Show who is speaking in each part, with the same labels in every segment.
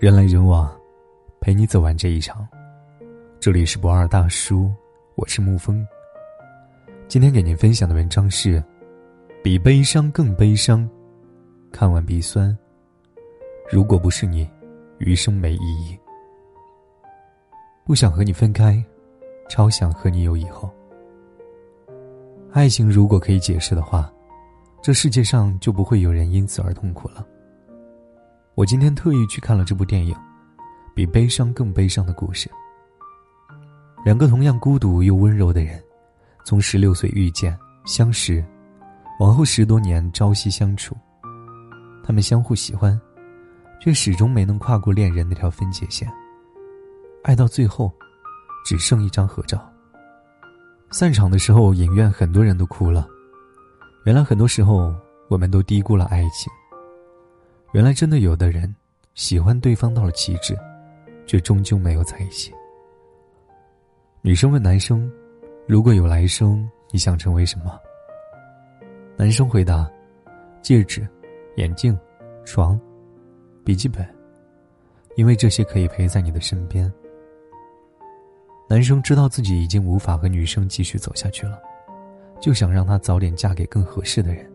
Speaker 1: 人来人往，陪你走完这一场。这里是不二大叔，我是沐风。今天给您分享的文章是：比悲伤更悲伤，看完鼻酸。如果不是你，余生没意义。不想和你分开，超想和你有以后。爱情如果可以解释的话，这世界上就不会有人因此而痛苦了。我今天特意去看了这部电影，《比悲伤更悲伤的故事》。两个同样孤独又温柔的人，从十六岁遇见、相识，往后十多年朝夕相处。他们相互喜欢，却始终没能跨过恋人那条分界线。爱到最后，只剩一张合照。散场的时候，影院很多人都哭了。原来很多时候，我们都低估了爱情。原来真的有的人喜欢对方到了极致，却终究没有在一起。女生问男生：“如果有来生，你想成为什么？”男生回答：“戒指、眼镜、床、笔记本，因为这些可以陪在你的身边。”男生知道自己已经无法和女生继续走下去了，就想让她早点嫁给更合适的人，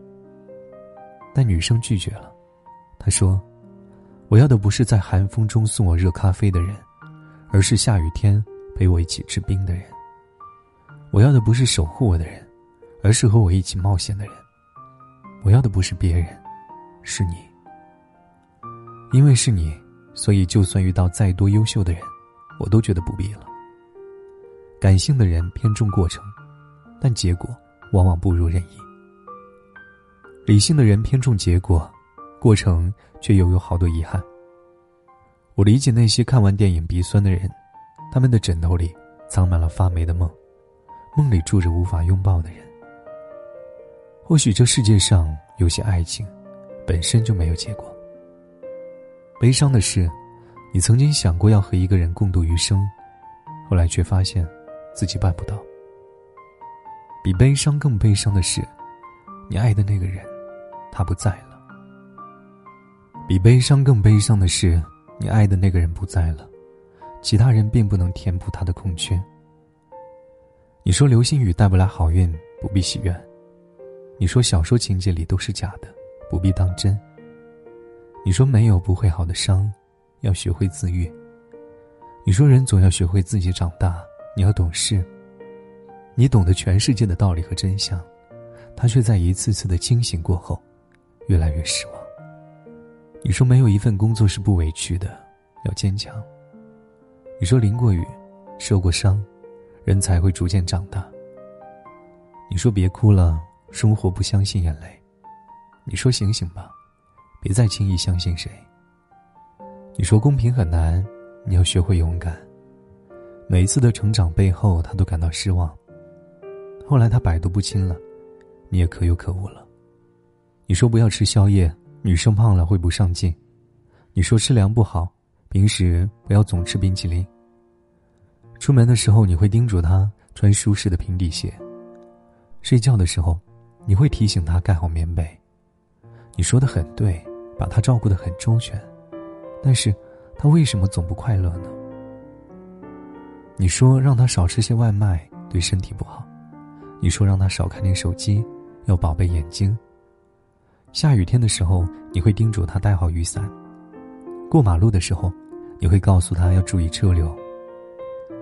Speaker 1: 但女生拒绝了。他说：“我要的不是在寒风中送我热咖啡的人，而是下雨天陪我一起吃冰的人。我要的不是守护我的人，而是和我一起冒险的人。我要的不是别人，是你。因为是你，所以就算遇到再多优秀的人，我都觉得不必了。感性的人偏重过程，但结果往往不如人意。理性的人偏重结果。”过程却又有好多遗憾。我理解那些看完电影鼻酸的人，他们的枕头里藏满了发霉的梦，梦里住着无法拥抱的人。或许这世界上有些爱情，本身就没有结果。悲伤的是，你曾经想过要和一个人共度余生，后来却发现自己办不到。比悲伤更悲伤的是，你爱的那个人，他不在了。比悲伤更悲伤的是，你爱的那个人不在了，其他人并不能填补他的空缺。你说流星雨带不来好运，不必许愿；你说小说情节里都是假的，不必当真。你说没有不会好的伤，要学会自愈。你说人总要学会自己长大，你要懂事。你懂得全世界的道理和真相，他却在一次次的清醒过后，越来越失望。你说没有一份工作是不委屈的，要坚强。你说淋过雨，受过伤，人才会逐渐长大。你说别哭了，生活不相信眼泪。你说醒醒吧，别再轻易相信谁。你说公平很难，你要学会勇敢。每一次的成长背后，他都感到失望。后来他百毒不侵了，你也可有可无了。你说不要吃宵夜。女生胖了会不上进，你说吃凉不好，平时不要总吃冰淇淋。出门的时候你会叮嘱她穿舒适的平底鞋。睡觉的时候，你会提醒她盖好棉被。你说的很对，把她照顾的很周全，但是她为什么总不快乐呢？你说让她少吃些外卖，对身体不好。你说让她少看点手机，要宝贝眼睛。下雨天的时候，你会叮嘱他带好雨伞；过马路的时候，你会告诉他要注意车流。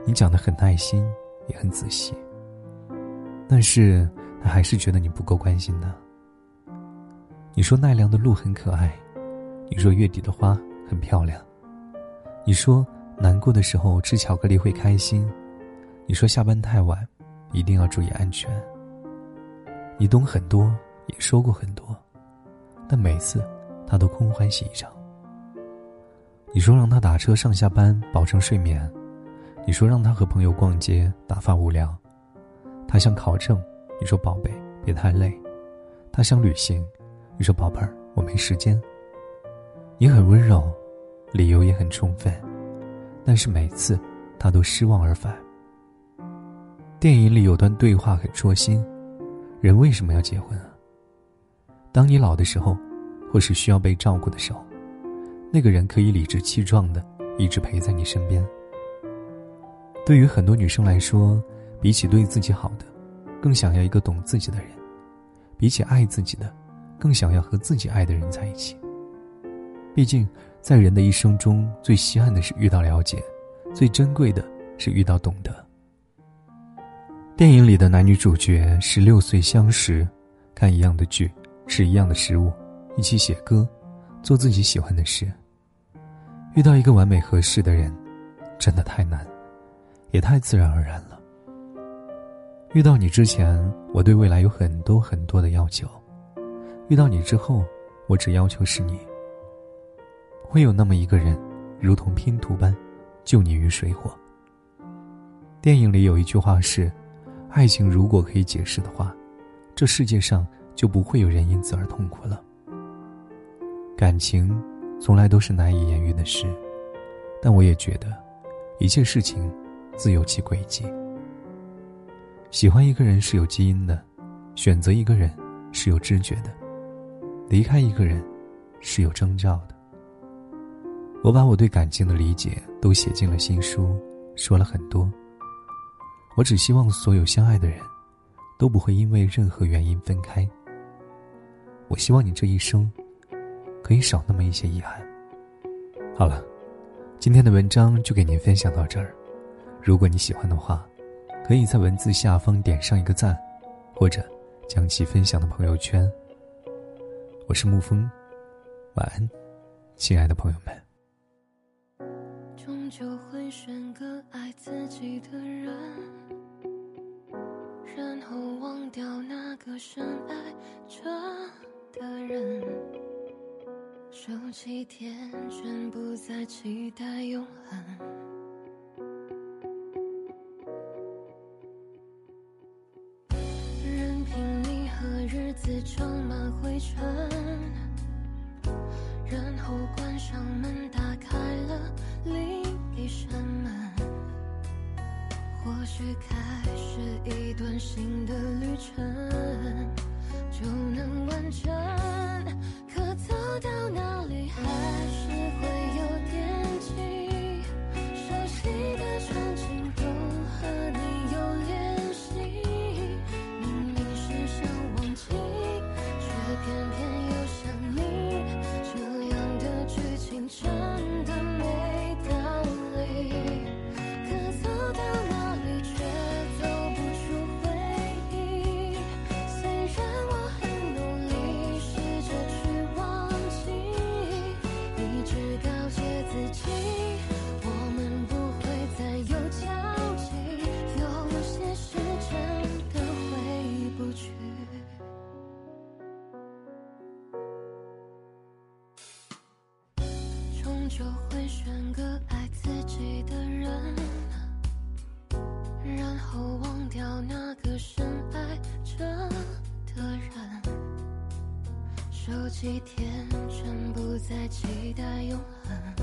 Speaker 1: 你讲的很耐心，也很仔细，但是他还是觉得你不够关心他。你说奈良的鹿很可爱，你说月底的花很漂亮，你说难过的时候吃巧克力会开心，你说下班太晚一定要注意安全。你懂很多，也说过很多。但每次，他都空欢喜一场。你说让他打车上下班，保证睡眠；你说让他和朋友逛街，打发无聊。他想考证，你说宝贝别太累；他想旅行，你说宝贝儿我没时间。你很温柔，理由也很充分，但是每次他都失望而返。电影里有段对话很戳心：人为什么要结婚啊？当你老的时候，或是需要被照顾的时候，那个人可以理直气壮的一直陪在你身边。对于很多女生来说，比起对自己好的，更想要一个懂自己的人；比起爱自己的，更想要和自己爱的人在一起。毕竟，在人的一生中，最稀罕的是遇到了解，最珍贵的是遇到懂得。电影里的男女主角十六岁相识，看一样的剧，吃一样的食物，一起写歌，做自己喜欢的事。遇到一个完美合适的人，真的太难，也太自然而然了。遇到你之前，我对未来有很多很多的要求；遇到你之后，我只要求是你。会有那么一个人，如同拼图般，救你于水火。电影里有一句话是：“爱情如果可以解释的话，这世界上就不会有人因此而痛苦了。”感情。从来都是难以言喻的事，但我也觉得，一切事情自有其轨迹。喜欢一个人是有基因的，选择一个人是有知觉的，离开一个人是有征兆的。我把我对感情的理解都写进了新书，说了很多。我只希望所有相爱的人，都不会因为任何原因分开。我希望你这一生。可以少那么一些遗憾。好了，今天的文章就给您分享到这儿。如果你喜欢的话，可以在文字下方点上一个赞，或者将其分享到朋友圈。我是沐风，晚安，亲爱的朋友们。
Speaker 2: 终究会选个爱自己的人，然后忘掉那个深爱着的人。手机天真，不再期待永恒。任凭你和日子装满灰尘，然后关上门，打开了另一扇门。或许开始一段新的旅程，可走到哪里还终究会选个爱自己的人，然后忘掉那个深爱着的人。手机天真，不再期待永恒。